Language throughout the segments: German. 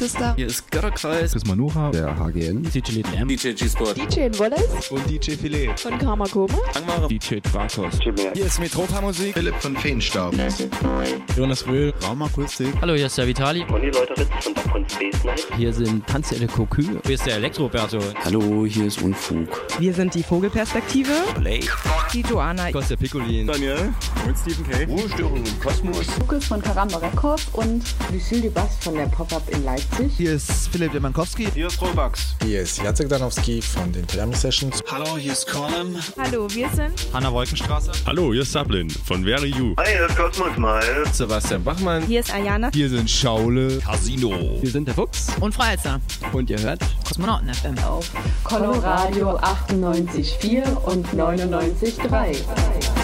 Hallo, hier ist Sister. Hier ist Götterkreis. Chris Manuha. Der HGN. DJ Little M. DJ G-Sport. DJ Wallace. Und DJ Filet. Von Karma Koma. Angmare. DJ Drakos. Hier ist Metropa Musik. Philipp von Feenstaub. Jonas Wöhl. Raumakustik. Hallo, hier ist der Vitali. Und die Leute von Duck und Space Night. Hier sind Tanzelle Kokü. Hier ist der Elektroberto. Hallo, hier ist Unfug. Wir sind die Vogelperspektive. Play. Die Joanna. Kostja Piccolin. Daniel. Und Stephen K. Ruhestörung im Kosmos. Lukas von Karamba Records und Lucille Dubas von der Pop-Up in Leipzig. Hier ist Philipp Demankowski. Hier ist Robux. Hier ist Jacek Danowski von den Toyami Sessions. Hallo, hier ist Colin. Hallo, wir sind Hanna Wolkenstraße. Hallo, hier ist Sablin von Very You. Hi, hier ist Cosmos Mal. Sebastian Bachmann. Hier ist Ayana. Hier sind Schaule. Casino. Wir sind der Fuchs. Und Freizer. Und ihr hört Kosmonauten FM. Auf Coloradio 98,4 und 99,3. Es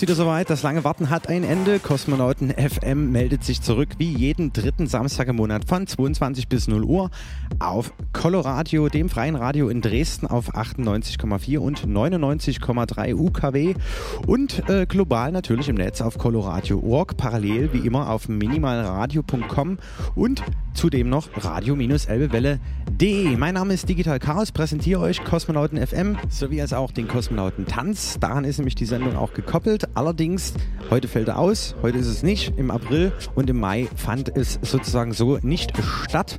ist wieder soweit, das lange Warten hat ein Ende. Kosmonauten FM meldet sich zurück wie jeden dritten Samstag im Monat von 22 bis 0 Uhr auf Coloradio, dem freien Radio in Dresden auf 98,4 und 99,3 UKW und äh, global natürlich im Netz auf coloradio.org, parallel wie immer auf minimalradio.com und zudem noch radio-elbewelle.de. Mein Name ist Digital Chaos, präsentiere euch Kosmonauten FM sowie als auch den Kosmonauten Tanz. Daran ist nämlich die Sendung auch gekoppelt. Allerdings, heute fällt er aus, heute ist es nicht. Im April und im Mai fand es sozusagen so nicht statt.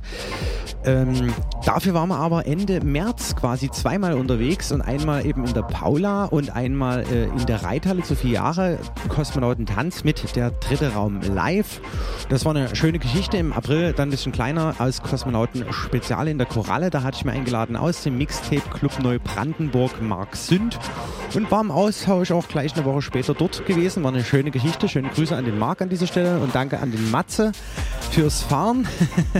Ähm, dafür waren wir aber Ende März quasi zweimal unterwegs und einmal eben in der Paula und einmal äh, in der Reithalle zu vier Jahre Kosmonautentanz mit der dritte Raum live. Das war eine schöne Geschichte. Im April dann ein bisschen kleiner als Kosmonauten Spezial in der Koralle. Da hatte ich mir eingeladen aus dem Mixtape Club Neubrandenburg Mark Sünd und war im Austausch auch gleich eine Woche später dort gewesen. War eine schöne Geschichte. Schöne Grüße an den Marc an dieser Stelle und danke an den Matze fürs Fahren.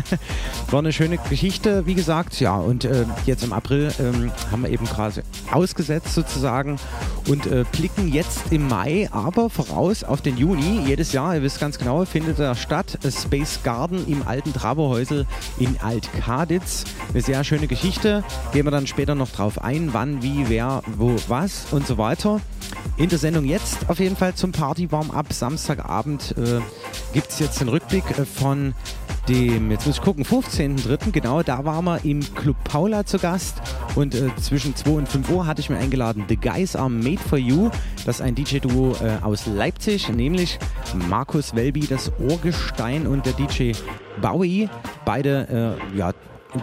war eine schöne Geschichte, wie gesagt. Ja, und äh, jetzt im April ähm, haben wir eben gerade ausgesetzt sozusagen und äh, blicken jetzt im Mai aber voraus auf den Juni. Jedes Jahr, ihr wisst ganz genau, findet er statt. Space Garden im alten Traberhäusel in Alt-Kaditz. Eine sehr schöne Geschichte. Gehen wir dann später noch drauf ein, wann, wie, wer, wo, was und so weiter. In der Sendung jetzt auf jeden Fall zum Party Warm-Up. Samstagabend äh, gibt es jetzt den Rückblick äh, von dem, jetzt muss ich gucken, 15.03. Genau, da waren wir im Club Paula zu Gast und äh, zwischen 2 und 5 Uhr hatte ich mir eingeladen, The Guys Are Made For You. Das ist ein DJ-Duo äh, aus Leipzig, nämlich Markus Welby, das Ohrgestein und der DJ Bowie. Beide, äh, ja,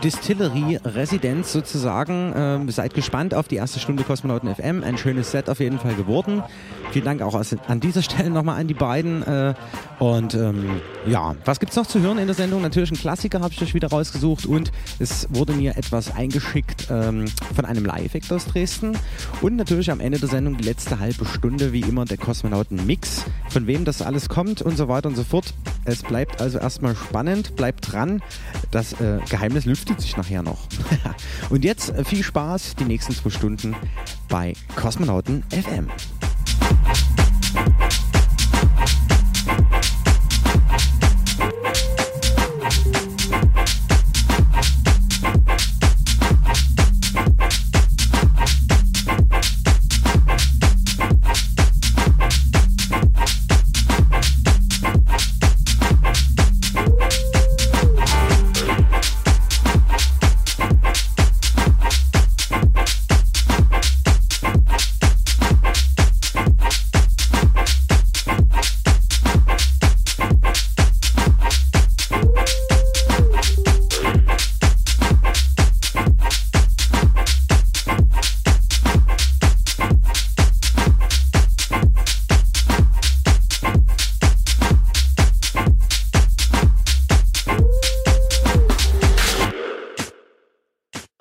Distillerie-Residenz sozusagen. Ähm, seid gespannt auf die erste Stunde Kosmonauten FM. Ein schönes Set auf jeden Fall geworden. Vielen Dank auch an dieser Stelle nochmal an die beiden. Äh, und ähm, ja, was gibt's noch zu hören in der Sendung? Natürlich ein Klassiker habe ich euch wieder rausgesucht und es wurde mir etwas eingeschickt ähm, von einem Live-Act aus Dresden. Und natürlich am Ende der Sendung die letzte halbe Stunde, wie immer, der Kosmonauten-Mix. Von wem das alles kommt und so weiter und so fort. Es bleibt also erstmal spannend, bleibt dran. Das äh, Geheimnis lüftet sich nachher noch. und jetzt äh, viel Spaß die nächsten zwei Stunden bei Kosmonauten FM.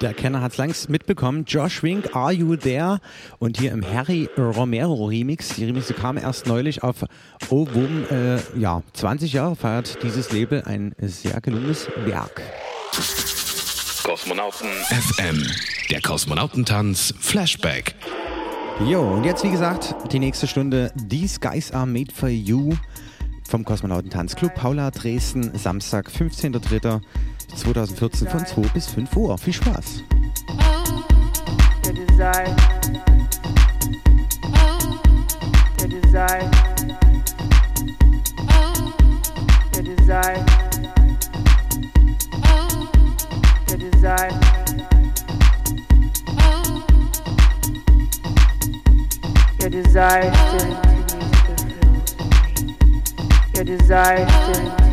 Der Kenner hat es längst mitbekommen. Josh Wink, Are You There? Und hier im Harry Romero Remix. Die Remixe kamen erst neulich auf Ovum. Äh, ja, 20 Jahre feiert dieses Label ein sehr gelungenes Werk. Kosmonauten FM. Der Kosmonautentanz Flashback. Jo, und jetzt wie gesagt, die nächste Stunde These Guys Are Made For You vom Kosmonautentanzclub Paula Dresden, Samstag, 15.03. 2014 von 2 bis 5 Uhr. Viel Spaß. Your desire. Your desire. Your desire. Your desire. Your desire still Your desire still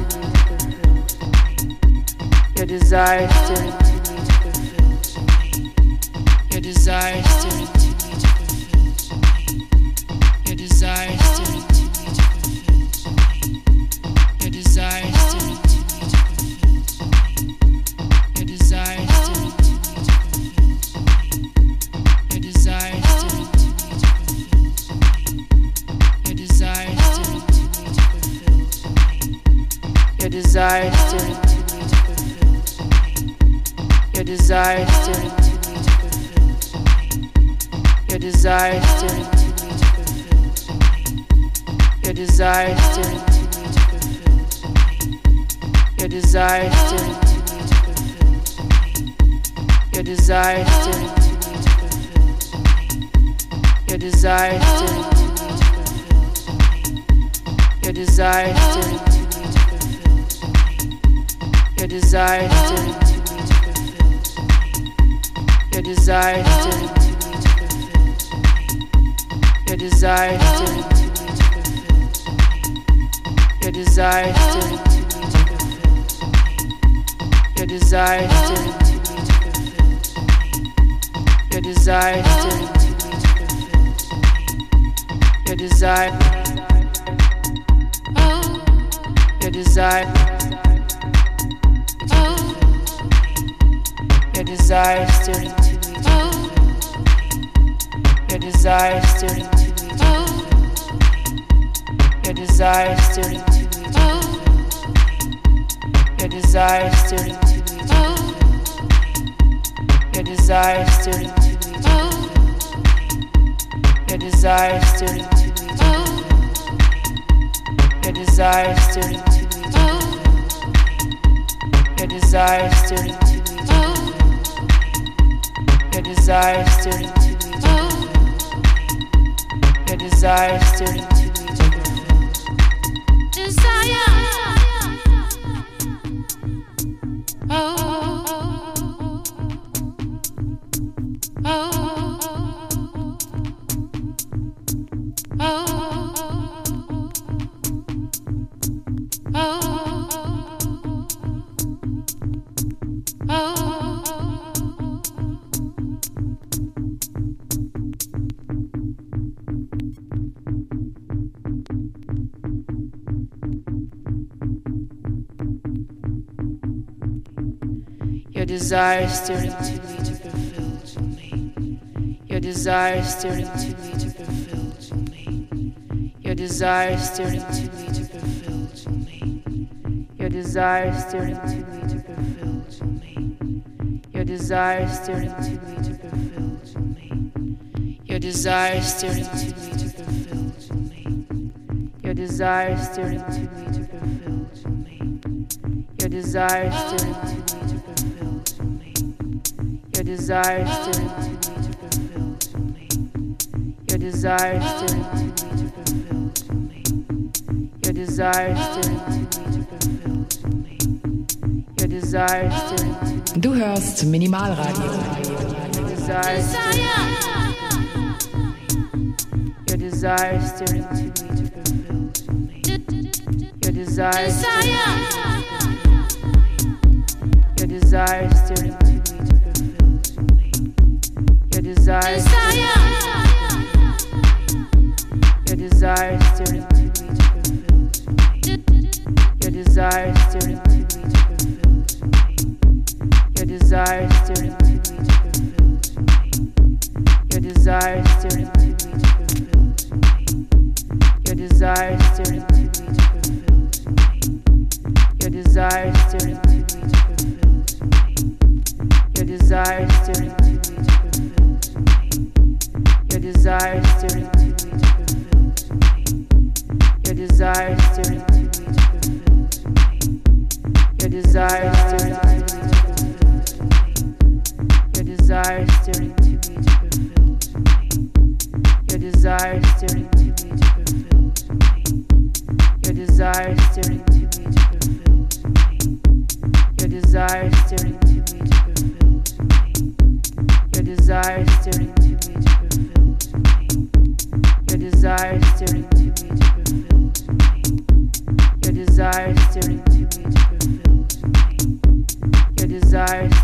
Your desire still to me to fulfill to me. Your desire still to me to fulfill to me. Your desire still to me to fulfill to me. Your desire still to me to fulfill to me. Your desire still to me to fulfill to me. Your desire still to me to fulfill to me. Your desire still to me to fulfill to me. Your desire stirring your desires turning to me to fulfill me. Your desires is turning to me to fulfill. Your desires is turning to me to fulfill. Your desires is turning to me to fulfill. Your desires is turning to me to fulfill. Your desires is turning to me to fulfill me. Your desire is turning to me to fulfill me. Your desire is turning your desires didn't too much fulfilled. Your desires didn't too much fulfilled. Your desires didn't too much fulfilled. Your desires didn't too much fulfilled. Your desires didn't too much fulfilled. Your desire. Your desire. desires to desires turning to me. Your desires turning to me. Your desires turning to me. Your desires turning to me. Your desires turning to me. Your desires turning to me. Your desires turning to me. Your desires turning to desires to desire stirring to me to fulfill to me. Your desire stirring to me to fulfill to me. Your desire stirring to me to fulfill to me. Your desire stirring to me to fulfill to me. Your desire stirring to me to fulfill to me. Your desire stirring to me to fulfill to me. Your desire stirring to me to fulfill to me. Your desire stirring desire stirring to oh. me to fulfill to me. Your desire stirring to me to fulfill to me. Your desire stirring to me to fulfill to me. Your desire stirring to me. Du hörst Minimalradio. Your desire Your desire stirring to me to fulfill to me. Your desire Your desire stirring desire stirring to me to fulfill to me. Your desire stirring to me to fulfill to me. Your desire stirring to me to fulfill to me. Your desire stirring to me to fulfill to me. Your desire stirring to me to fulfill to me. Your desire stirring to me to fulfill to me. Your desire stirring to me to fulfill to me. Your desire stirring to desire is turning to me to fulfills me. Your desire is turning to me to fulfills me. Your desire is to me to fulfills me. Your desire is to me to fulfills me. Your desire is to me to fulfills me. Your desire is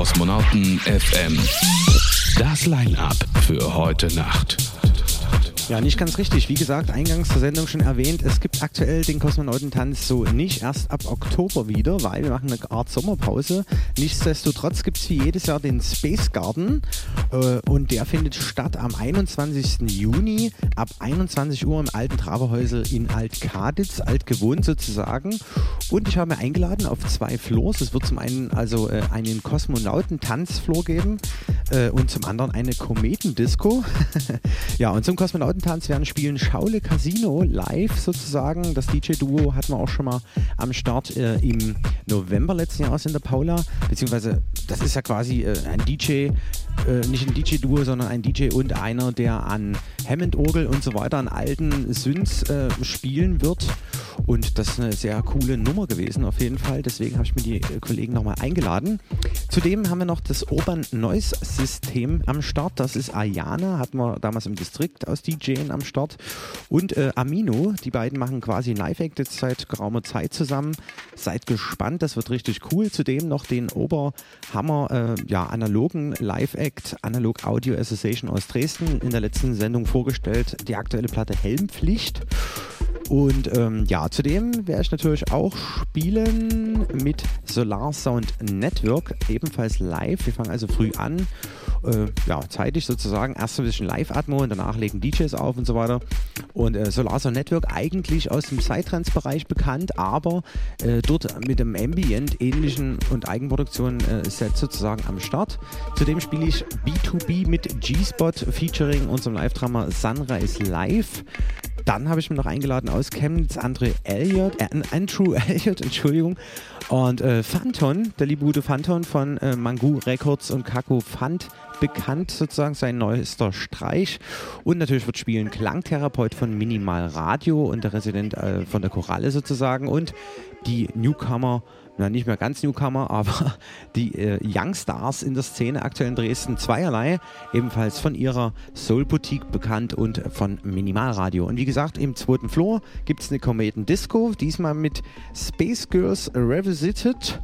Kosmonauten FM. Das Line-Up für heute Nacht. Ja, nicht ganz richtig. Wie gesagt, eingangs zur Sendung schon erwähnt, es gibt aktuell den Kosmonautentanz so nicht erst ab Oktober wieder, weil wir machen eine Art Sommerpause. Nichtsdestotrotz gibt es wie jedes Jahr den Space Garden äh, und der findet statt am 21. Juni ab 21 Uhr im alten Traberhäusel in Alt-Kaditz, alt gewohnt sozusagen. Und ich habe mir eingeladen auf zwei Floors. Es wird zum einen also äh, einen Kosmonautentanzfloor geben äh, und zum anderen eine Kometendisco. ja, und zum Kosmonautentanz werden spielen Schaule Casino live sozusagen. Das DJ-Duo hatten wir auch schon mal am Start äh, im November letzten Jahres in der Paula. Beziehungsweise, das ist ja quasi äh, ein DJ, äh, nicht ein DJ-Duo, sondern ein DJ und einer, der an Hammond-Orgel und so weiter, an alten Synths äh, spielen wird. Und das ist eine sehr coole Nummer gewesen, auf jeden Fall. Deswegen habe ich mir die äh, Kollegen nochmal eingeladen. Zudem haben wir noch das Urban Noise System am Start. Das ist Ayana, hatten wir damals im Distrikt aus DJing am Start. Und äh, Amino, die beiden machen quasi Live-Act jetzt seit geraumer Zeit zusammen. Seid gespannt, das wird richtig cool. Zudem noch den Oberhammer, äh, ja, analogen Live-Act, Analog Audio Association aus Dresden, in der letzten Sendung vorgestellt. Die aktuelle Platte Helmpflicht. Und ähm, ja, zudem werde ich natürlich auch spielen mit Solar Sound Network, ebenfalls live. Wir fangen also früh an, äh, ja, zeitig sozusagen. Erst ein bisschen Live-Atmo und danach legen DJs auf und so weiter. Und äh, Solar Sound Network eigentlich aus dem Psytrance-Bereich bekannt, aber äh, dort mit einem Ambient-ähnlichen und Eigenproduktion-Set sozusagen am Start. Zudem spiele ich B2B mit G-Spot featuring unserem Live-Drummer Sunrise Live. Dann habe ich mir noch eingeladen aus Chemnitz André Elliott, äh, Andrew Elliott, Entschuldigung. Und äh, Phanton, der liebe gute Phanton von äh, Mangu Records und Kako Fand, bekannt sozusagen sein neuester Streich. Und natürlich wird spielen Klangtherapeut von Minimal Radio und der Resident äh, von der Choralle sozusagen. Und die Newcomer na, nicht mehr ganz Newcomer, aber die äh, Youngstars in der Szene aktuell in Dresden zweierlei, ebenfalls von ihrer Soul Boutique bekannt und von Minimalradio. Und wie gesagt, im zweiten Floor gibt es eine Kometen Disco, diesmal mit Space Girls Revisited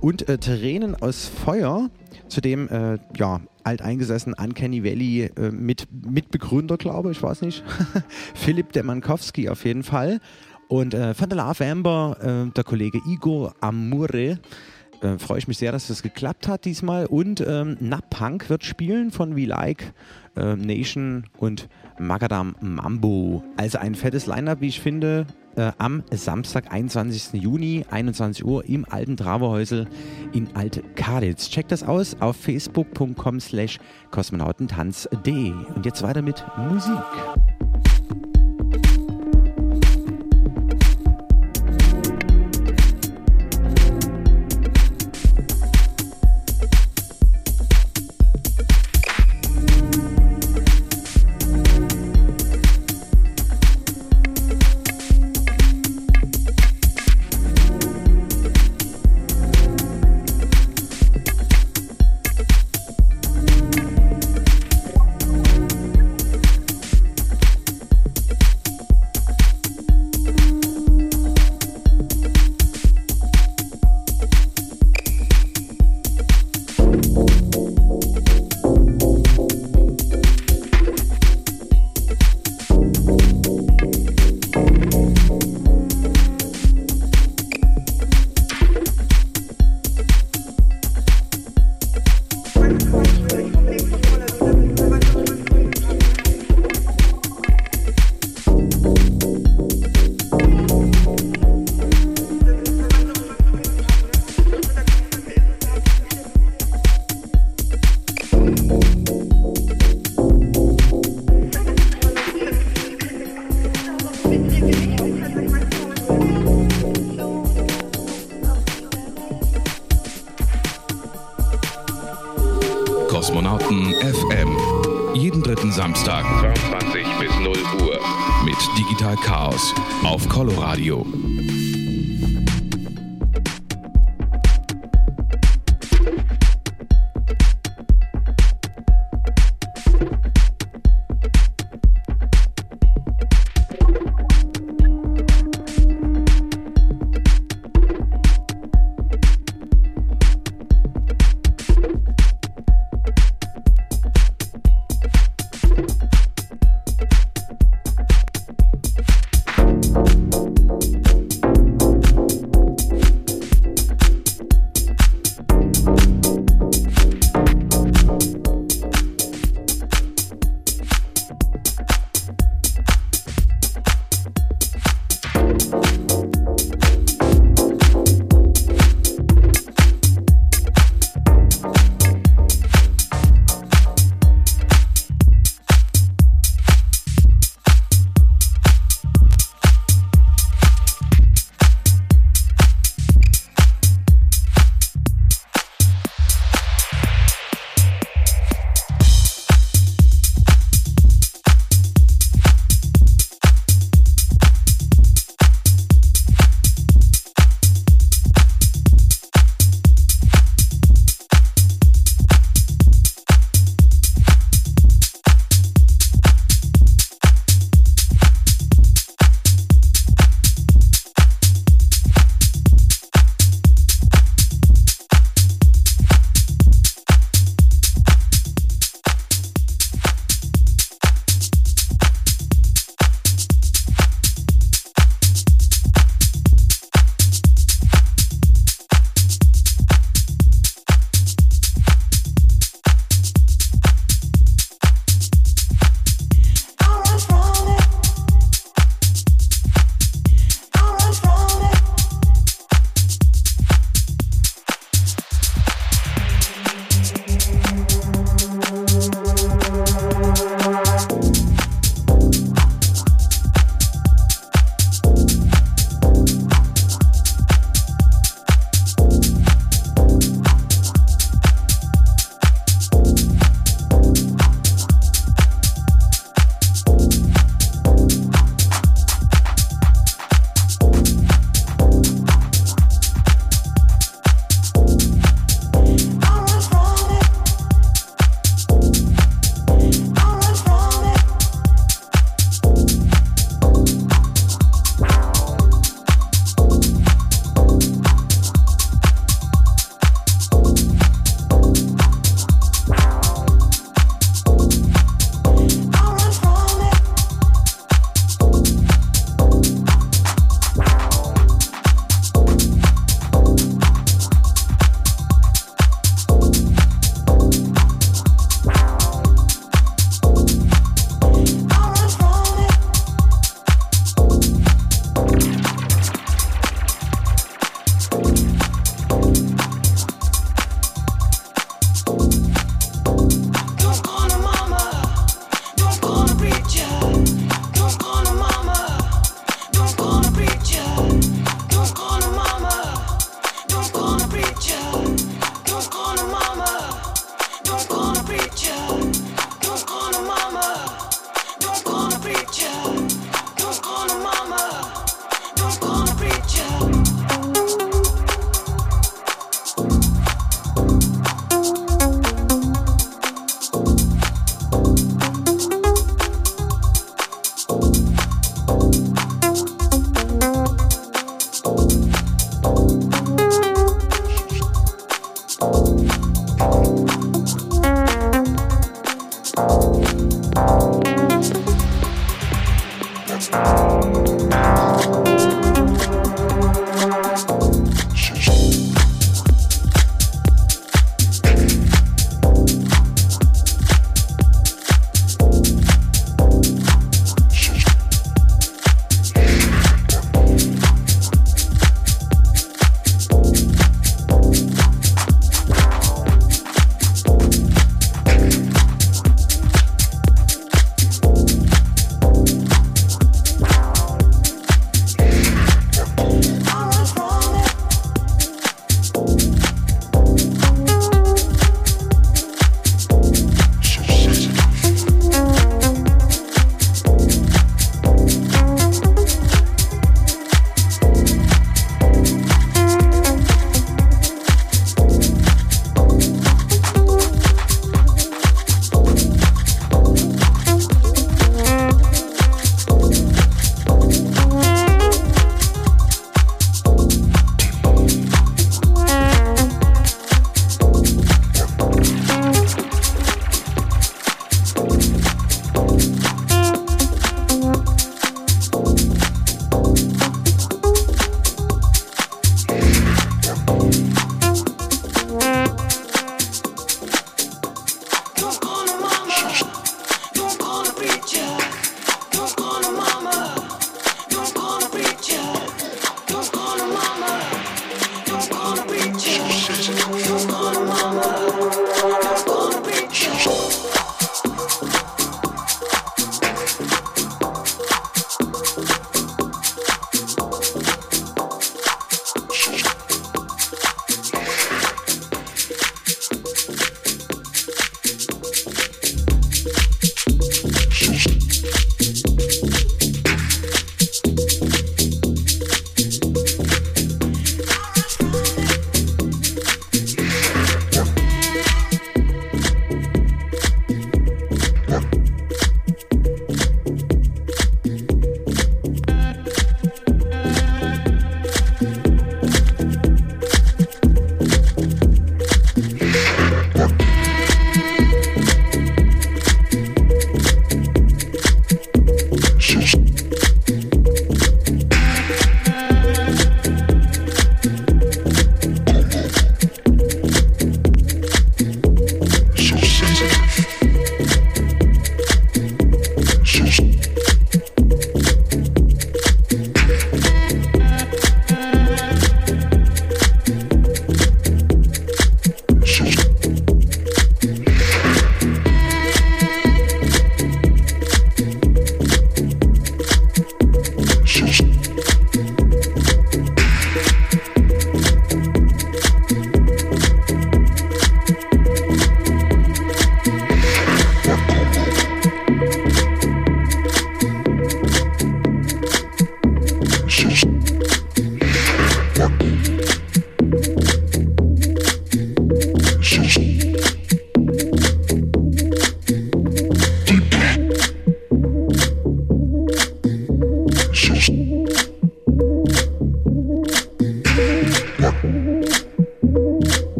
und äh, Tränen aus Feuer. Zudem, äh, ja, alteingesessen Uncanny Valley äh, mit Mitbegründer, glaube ich, weiß nicht. Philipp Demankowski auf jeden Fall. Und äh, von der Love Amber, äh, der Kollege Igor Amure. Äh, Freue ich mich sehr, dass das geklappt hat diesmal. Und ähm, Napunk wird spielen von We Like, äh, Nation und Magadam Mambo. Also ein fettes Line-Up, wie ich finde. Äh, am Samstag, 21. Juni, 21 Uhr im alten Traverhäusel in Alt-Kaditz. Checkt das aus auf facebook.com slash kosmonautentanz.de. Und jetzt weiter mit Musik.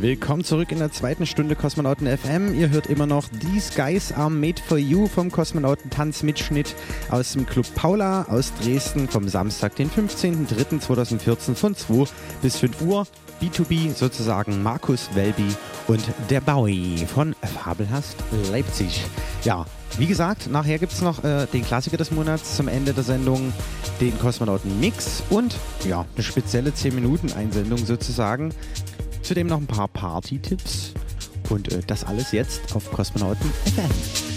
Willkommen zurück in der zweiten Stunde Kosmonauten FM. Ihr hört immer noch These Guys Are Made for You vom Kosmonautentanzmitschnitt aus dem Club Paula aus Dresden vom Samstag, den 15.03.2014 von 2 bis 5 Uhr. B2B sozusagen Markus Welby und der Bowie von Fabelhast Leipzig. Ja, wie gesagt, nachher gibt es noch äh, den Klassiker des Monats zum Ende der Sendung, den Kosmonauten Mix und ja, eine spezielle 10-Minuten-Einsendung sozusagen. Zudem noch ein paar Party-Tipps und äh, das alles jetzt auf Kosmonauten FM.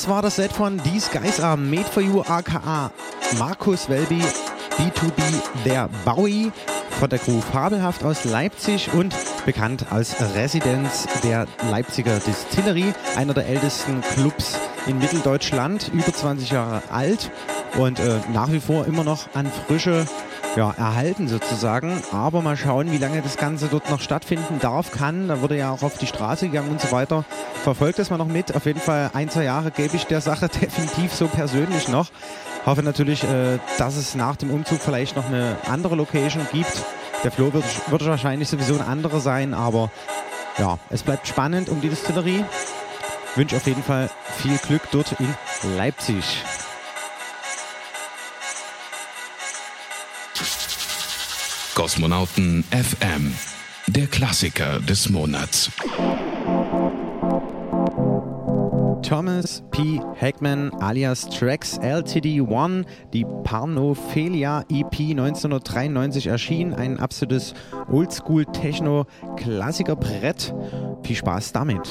Das war das Set von These Guys Are Made For You aka Markus Welby, B2B der Bowie von der Crew Fabelhaft aus Leipzig und bekannt als Residenz der Leipziger Distillerie, einer der ältesten Clubs in Mitteldeutschland, über 20 Jahre alt und äh, nach wie vor immer noch an Frische ja, erhalten sozusagen. Aber mal schauen, wie lange das Ganze dort noch stattfinden darf, kann. Da wurde ja auch auf die Straße gegangen und so weiter. Verfolgt das mal noch mit. Auf jeden Fall ein, zwei Jahre gebe ich der Sache definitiv so persönlich noch. Hoffe natürlich, äh, dass es nach dem Umzug vielleicht noch eine andere Location gibt. Der Flo wird, wird wahrscheinlich sowieso ein anderer sein, aber ja, es bleibt spannend um die Distillerie. Wünsche auf jeden Fall viel Glück dort in Leipzig. Kosmonauten FM, der Klassiker des Monats. Thomas P. Hackman alias Trax LTD1, die Parnophilia EP 1993 erschien, ein absolutes Oldschool-Techno-Klassiker-Brett. Viel Spaß damit.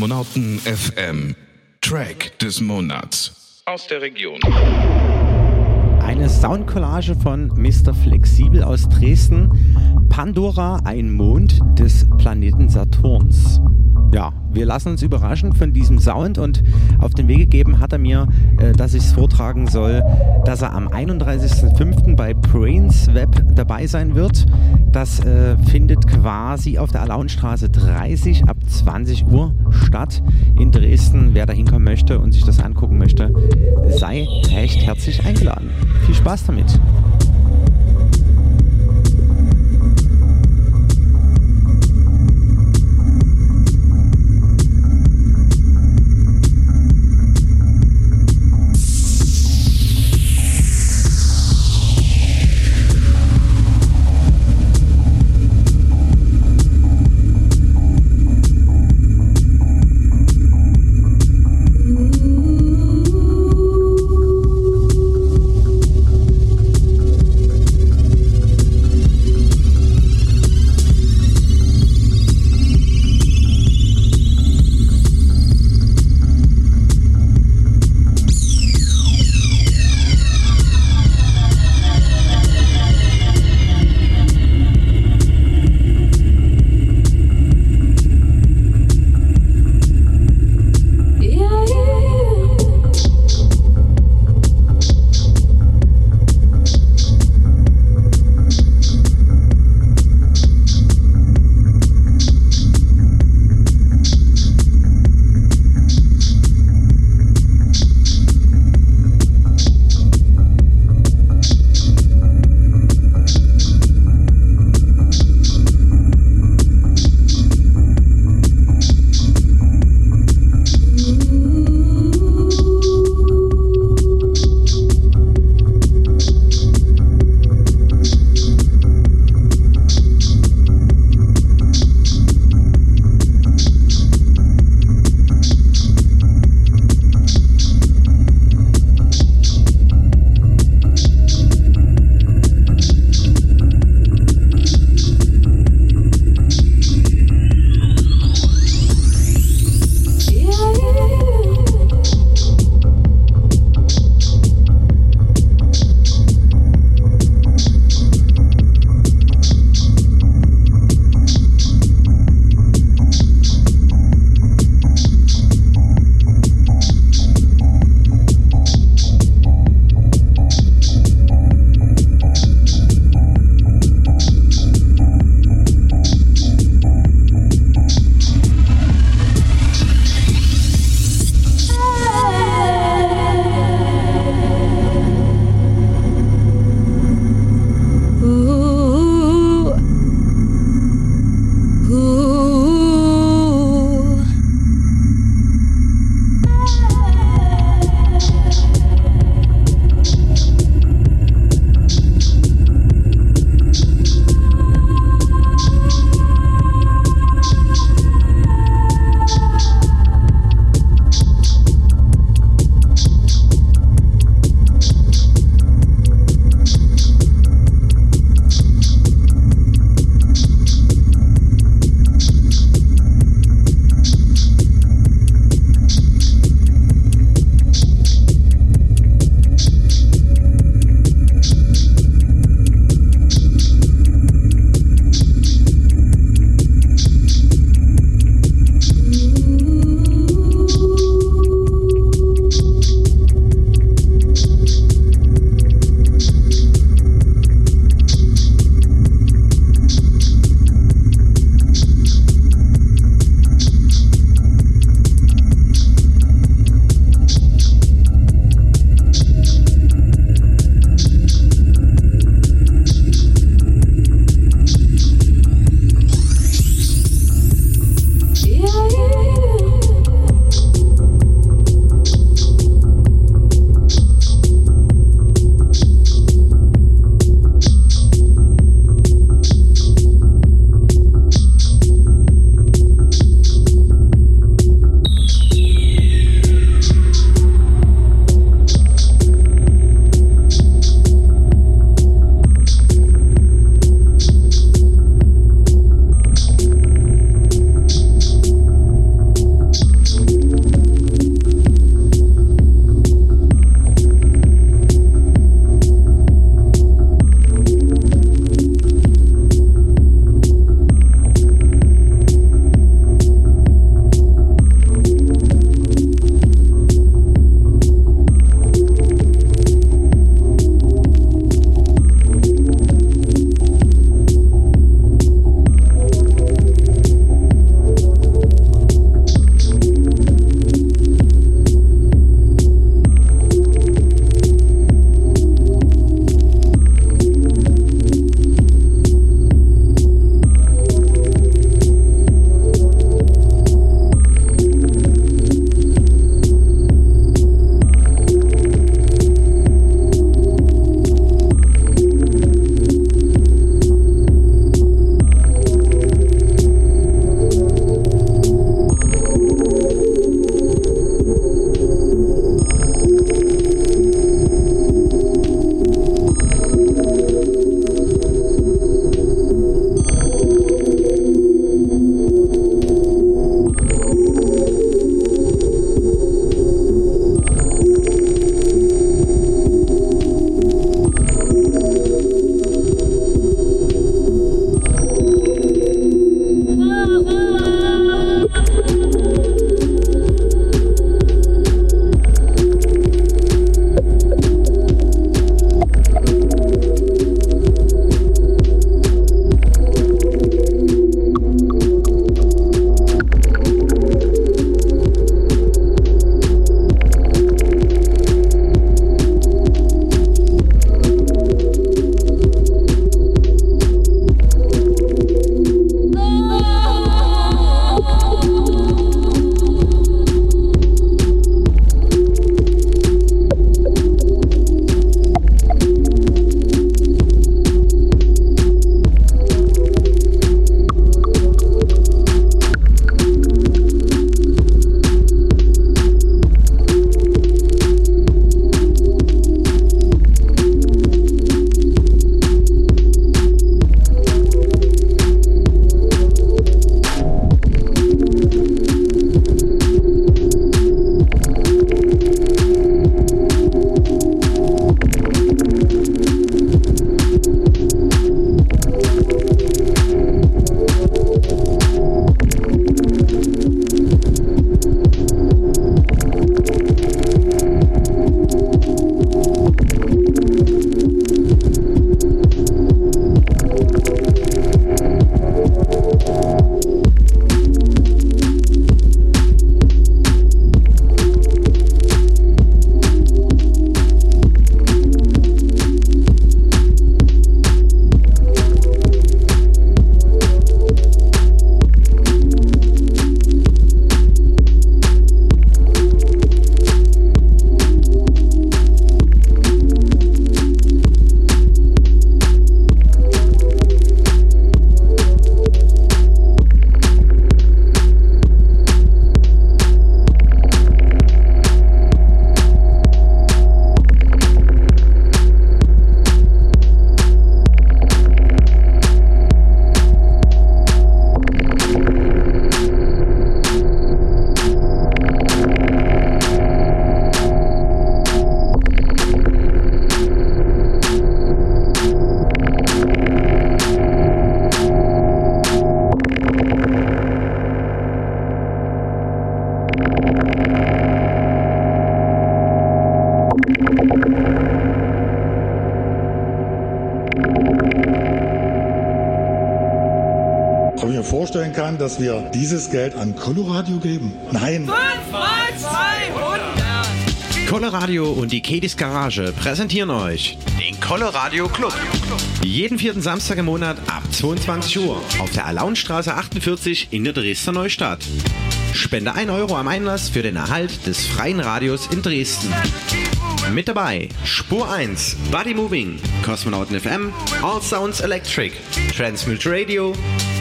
Kosmonauten FM. Track des Monats. Aus der Region. Eine Soundcollage von Mr. Flexibel aus Dresden. Pandora, ein Mond des Planeten Saturns. Ja, wir lassen uns überraschen von diesem Sound und auf den Weg gegeben hat er mir, äh, dass ich es vortragen soll, dass er am 31.05. bei Brains Web dabei sein wird. Das äh, findet quasi auf der Alaunstraße 30 ab 20 Uhr statt in Dresden. Wer da hinkommen möchte und sich das angucken möchte, sei recht herzlich eingeladen. Viel Spaß damit. Dass wir dieses Geld an Coloradio geben? Nein. 5 mal 200. Coloradio und die Kedis Garage präsentieren euch den Coloradio Club. Jeden vierten Samstag im Monat ab 22 Uhr auf der Alaunstraße 48 in der Dresdner Neustadt. Spende 1 Euro am Einlass für den Erhalt des freien Radios in Dresden. Mit dabei Spur 1, Body Moving, Kosmonauten FM, All Sounds Electric, Transmute Radio,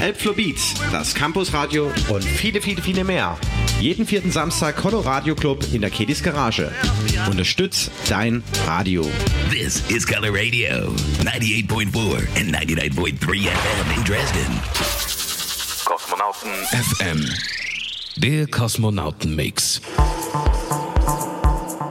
Elbflow Beats, das Campus Radio und viele, viele, viele mehr. Jeden vierten Samstag Coloradio Club in der Kedis Garage. Unterstütz dein Radio. This is Color Radio, 98.4 and 99.3 FM in Dresden. Kosmonauten FM. Der Kosmonautenmix.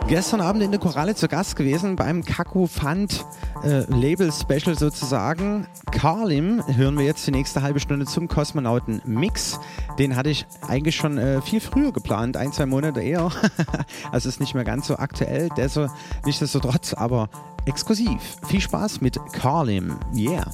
Gestern Abend in der Koralle zu Gast gewesen beim Kakofant äh, Label Special sozusagen. Carlim hören wir jetzt die nächste halbe Stunde zum Kosmonauten Mix. Den hatte ich eigentlich schon äh, viel früher geplant, ein, zwei Monate eher. also ist nicht mehr ganz so aktuell, deshalb nichtsdestotrotz, aber exklusiv. Viel Spaß mit Carlim. Yeah.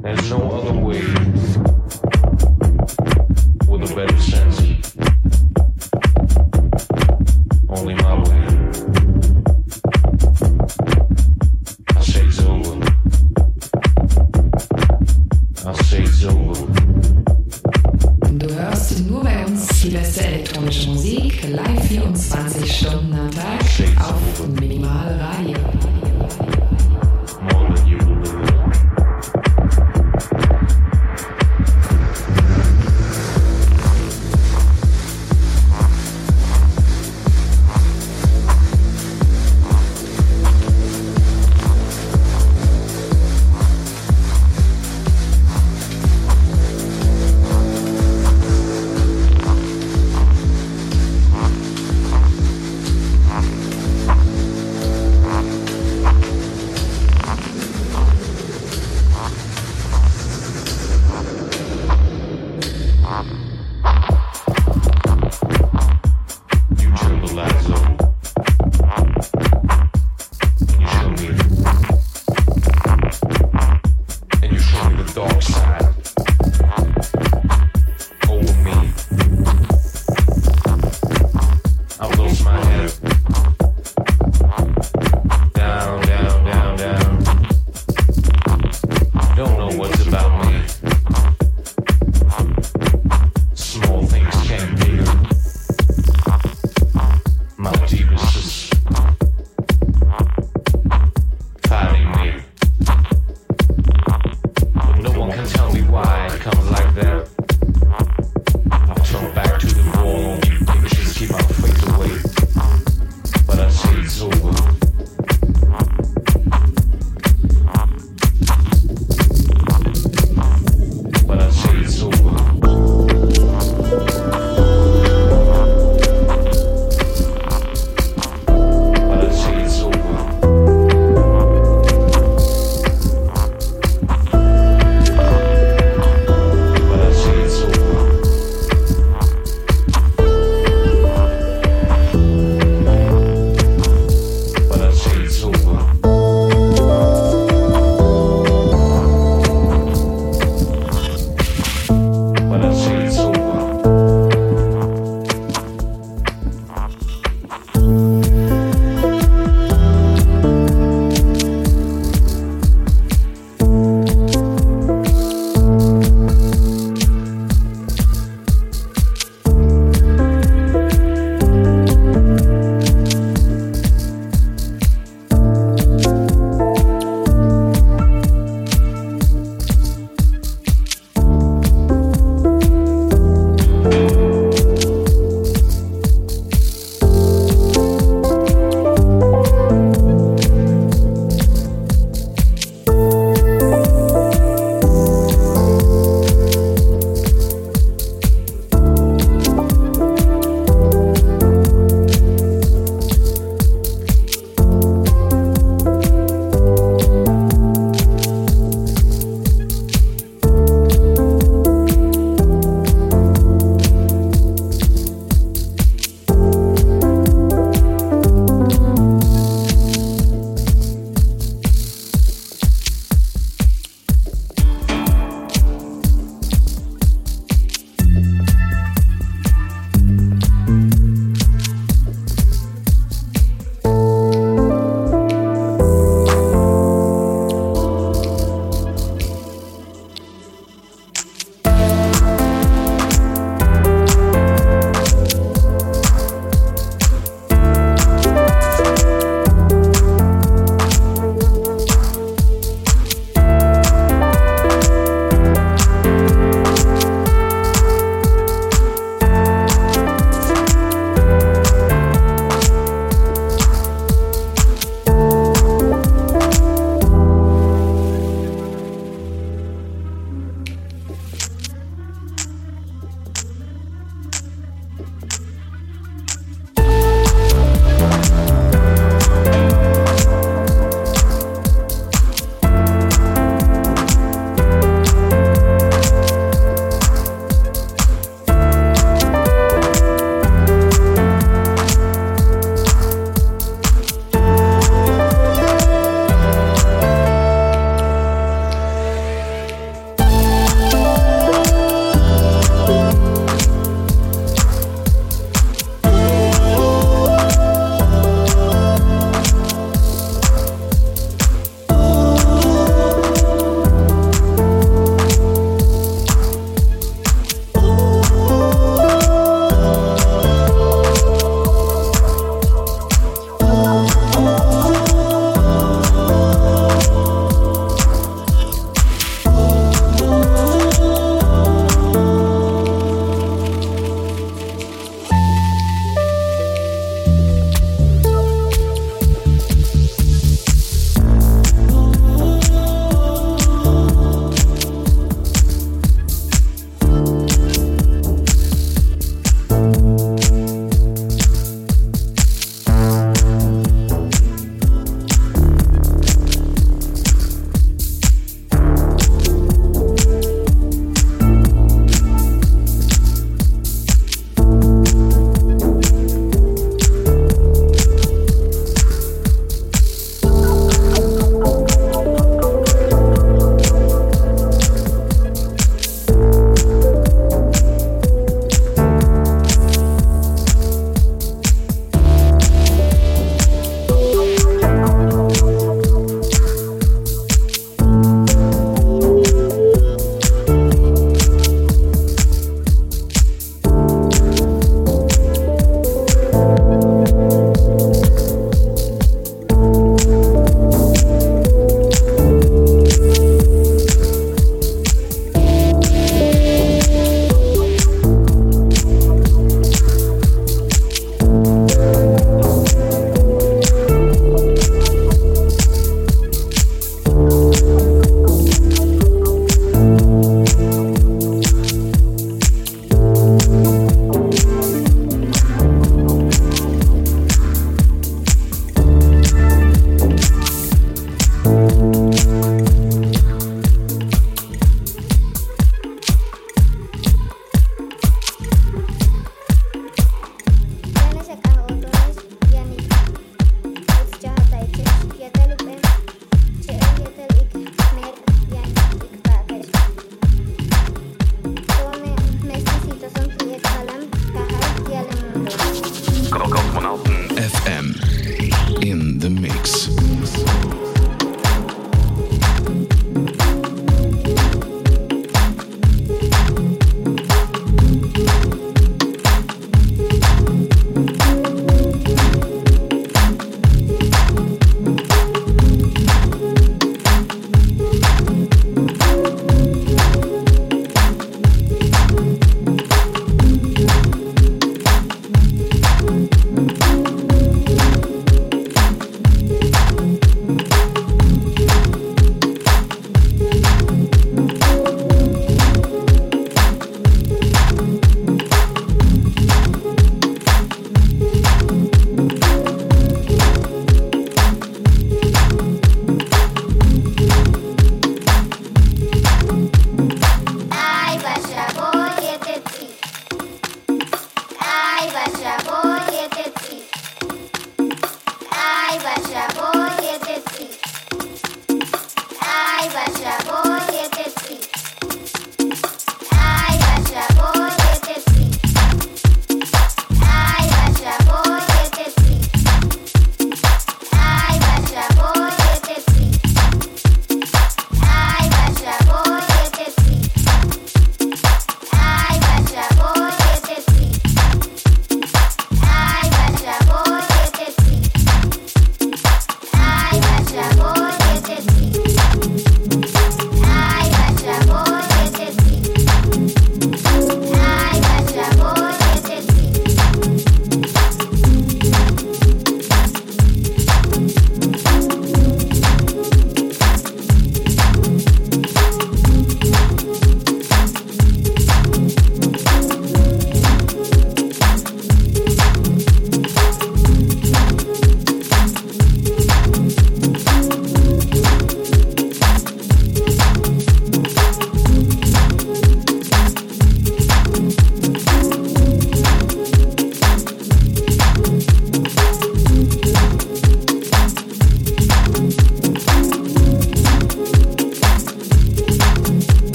There's no other way with a better sense.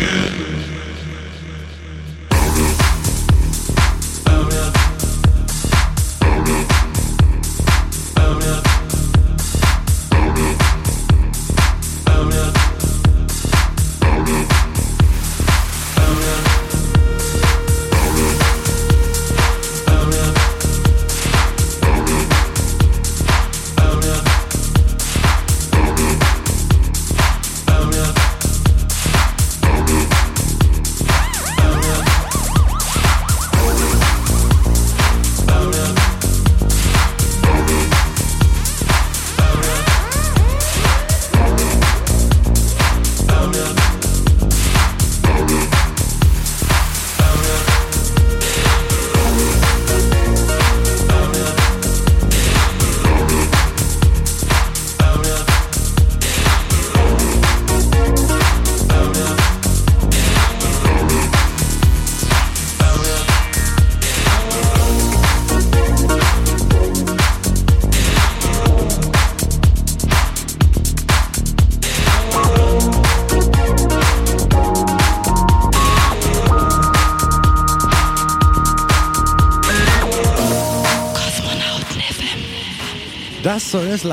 Legend.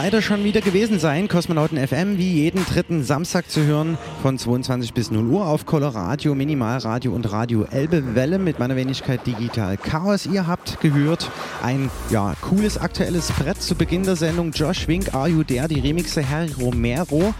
Leider schon wieder gewesen sein. Kosmonauten FM wie jeden dritten Samstag zu hören von 22 bis 0 Uhr auf Coloradio, Minimalradio und Radio Elbe Welle mit meiner Wenigkeit Digital Chaos. Ihr habt gehört ein ja, cooles aktuelles Brett zu Beginn der Sendung. Josh Wink, Are You There? Die Remixe Harry Romero.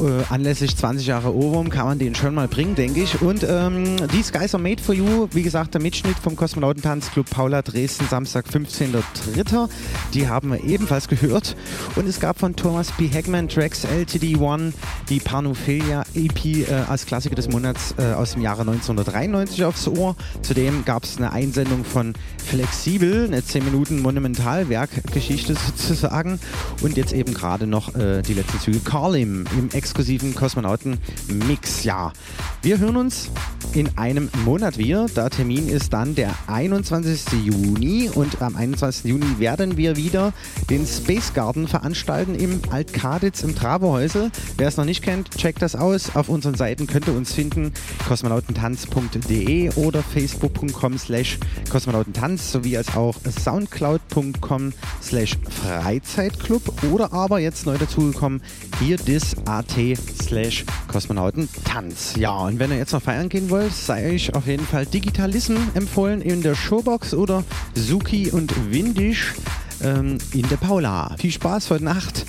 Äh, anlässlich 20 Jahre Ohrwurm kann man den schon mal bringen, denke ich. Und ähm, These Guys Are Made For You, wie gesagt, der Mitschnitt vom Kosmonautentanzclub Paula Dresden, Samstag, 15.03. Die haben wir ebenfalls gehört. Und es gab von Thomas B. Hackman Tracks LTD1 die Parnophilia EP äh, als Klassiker des Monats äh, aus dem Jahre 1993 aufs Ohr. Zudem gab es eine Einsendung von Flexibel, eine 10 Minuten Monumentalwerkgeschichte sozusagen. Und jetzt eben gerade noch äh, die letzten Züge Carlim im exklusiven Kosmonauten-Mix. Ja, wir hören uns in einem Monat wieder. Der Termin ist dann der 21. Juni und am 21. Juni werden wir wieder den Space Garden veranstalten im Altkaditz im Traberhäusel. Wer es noch nicht kennt, checkt das aus. Auf unseren Seiten könnt ihr uns finden, kosmonautentanz.de oder facebook.com slash kosmonautentanz sowie als auch soundcloud.com slash freizeitclub oder aber jetzt neu dazugekommen hier dis.at slash kosmonautentanz. Ja, und wenn ihr jetzt noch feiern gehen wollt, sei euch auf jeden Fall Digitalism empfohlen in der Showbox oder Suki und Windisch ähm, in der Paula. Viel Spaß heute Nacht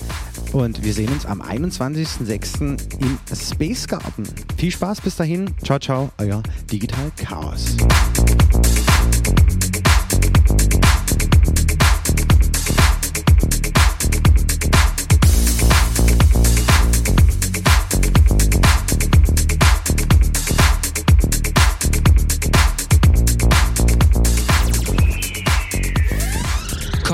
und wir sehen uns am 21.06. im Space Garden. Viel Spaß bis dahin. Ciao, ciao, euer Digital Chaos.